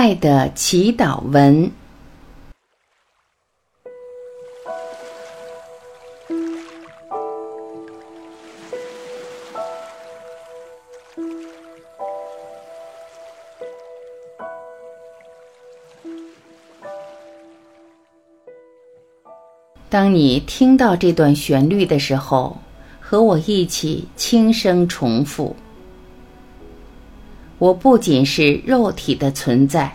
爱的祈祷文。当你听到这段旋律的时候，和我一起轻声重复：“我不仅是肉体的存在，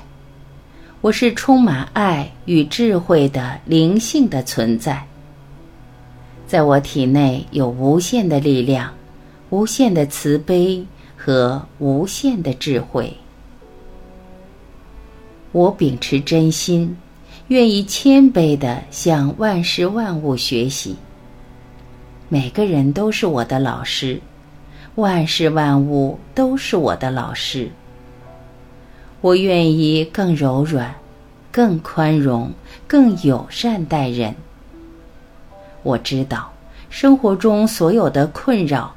我是充满爱与智慧的灵性的存在。在我体内有无限的力量、无限的慈悲和无限的智慧。我秉持真心。”愿意谦卑地向万事万物学习。每个人都是我的老师，万事万物都是我的老师。我愿意更柔软、更宽容、更友善待人。我知道，生活中所有的困扰、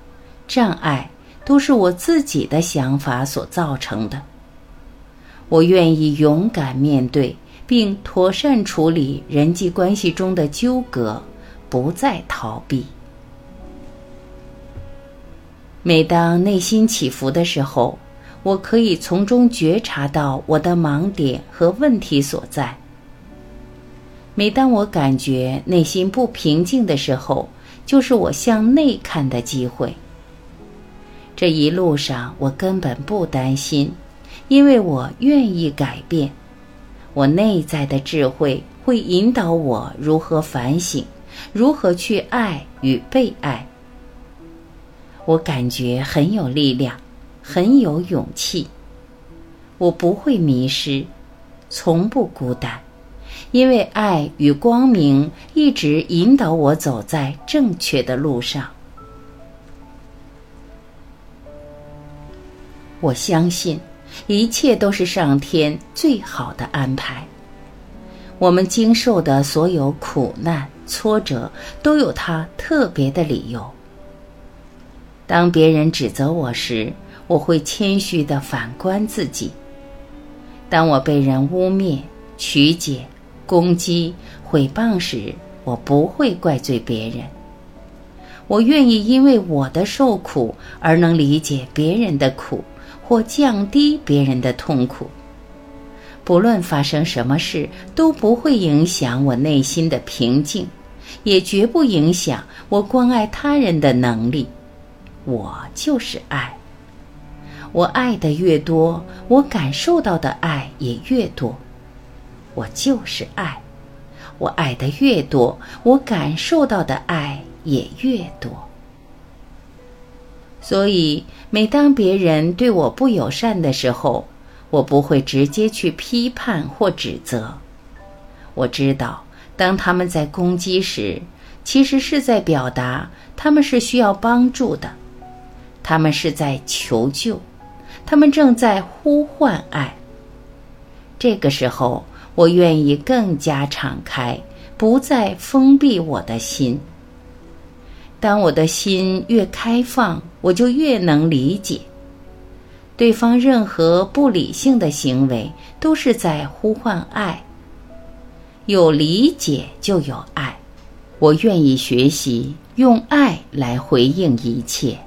障碍，都是我自己的想法所造成的。我愿意勇敢面对。并妥善处理人际关系中的纠葛，不再逃避。每当内心起伏的时候，我可以从中觉察到我的盲点和问题所在。每当我感觉内心不平静的时候，就是我向内看的机会。这一路上，我根本不担心，因为我愿意改变。我内在的智慧会引导我如何反省，如何去爱与被爱。我感觉很有力量，很有勇气。我不会迷失，从不孤单，因为爱与光明一直引导我走在正确的路上。我相信。一切都是上天最好的安排。我们经受的所有苦难、挫折，都有它特别的理由。当别人指责我时，我会谦虚的反观自己；当我被人污蔑、曲解、攻击、毁谤时，我不会怪罪别人。我愿意因为我的受苦而能理解别人的苦。或降低别人的痛苦，不论发生什么事，都不会影响我内心的平静，也绝不影响我关爱他人的能力。我就是爱，我爱的越多，我感受到的爱也越多。我就是爱，我爱的越多，我感受到的爱也越多。所以，每当别人对我不友善的时候，我不会直接去批判或指责。我知道，当他们在攻击时，其实是在表达他们是需要帮助的，他们是在求救，他们正在呼唤爱。这个时候，我愿意更加敞开，不再封闭我的心。当我的心越开放，我就越能理解对方任何不理性的行为，都是在呼唤爱。有理解就有爱，我愿意学习用爱来回应一切。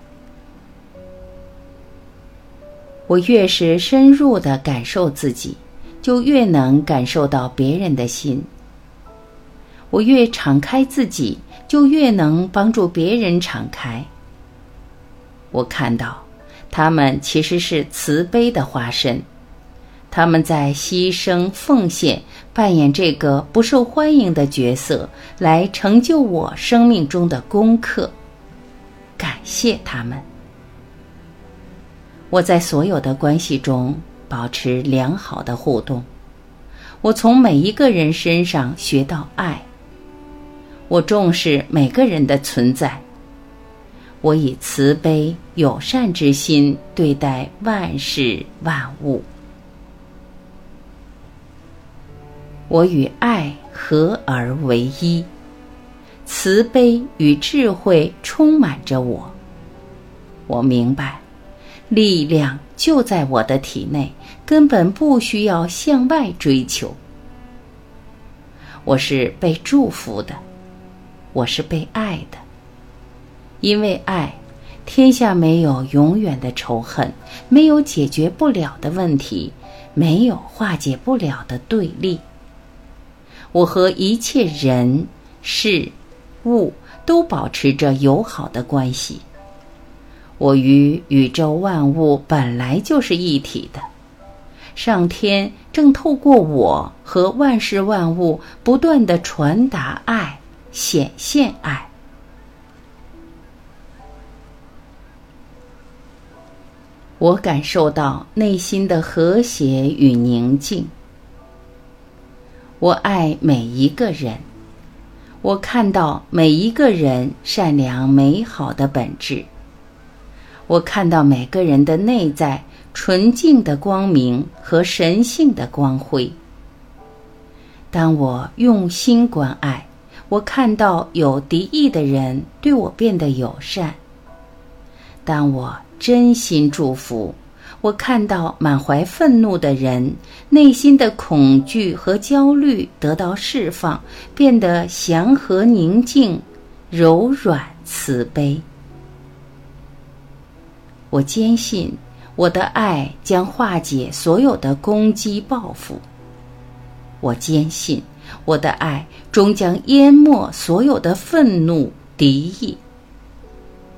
我越是深入的感受自己，就越能感受到别人的心。我越敞开自己。就越能帮助别人敞开。我看到，他们其实是慈悲的化身，他们在牺牲奉献，扮演这个不受欢迎的角色，来成就我生命中的功课。感谢他们。我在所有的关系中保持良好的互动，我从每一个人身上学到爱。我重视每个人的存在。我以慈悲友善之心对待万事万物。我与爱合而为一，慈悲与智慧充满着我。我明白，力量就在我的体内，根本不需要向外追求。我是被祝福的，我是被爱的。因为爱，天下没有永远的仇恨，没有解决不了的问题，没有化解不了的对立。我和一切人、事、物都保持着友好的关系。我与宇宙万物本来就是一体的，上天正透过我和万事万物不断的传达爱，显现爱。我感受到内心的和谐与宁静。我爱每一个人，我看到每一个人善良美好的本质。我看到每个人的内在纯净的光明和神性的光辉。当我用心关爱，我看到有敌意的人对我变得友善。当我真心祝福。我看到满怀愤怒的人，内心的恐惧和焦虑得到释放，变得祥和宁静、柔软慈悲。我坚信，我的爱将化解所有的攻击报复。我坚信，我的爱终将淹没所有的愤怒敌意。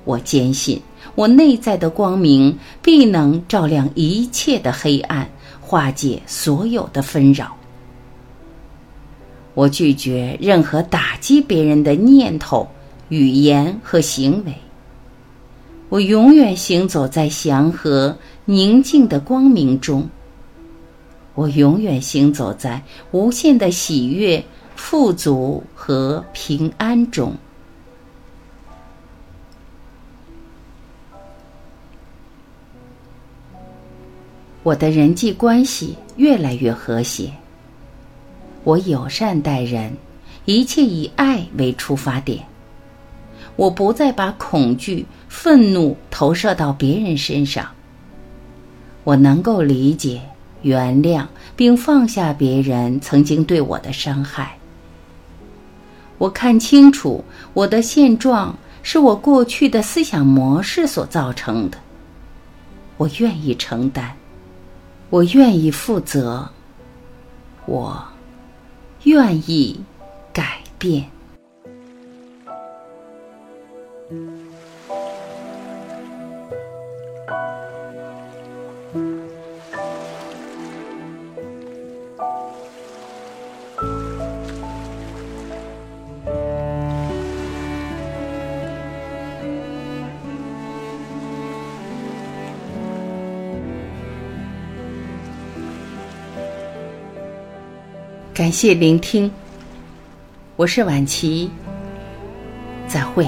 我坚信。我内在的光明必能照亮一切的黑暗，化解所有的纷扰。我拒绝任何打击别人的念头、语言和行为。我永远行走在祥和宁静的光明中。我永远行走在无限的喜悦、富足和平安中。我的人际关系越来越和谐。我友善待人，一切以爱为出发点。我不再把恐惧、愤怒投射到别人身上。我能够理解、原谅并放下别人曾经对我的伤害。我看清楚，我的现状是我过去的思想模式所造成的。我愿意承担。我愿意负责，我愿意改变。感谢聆听，我是晚琪，再会。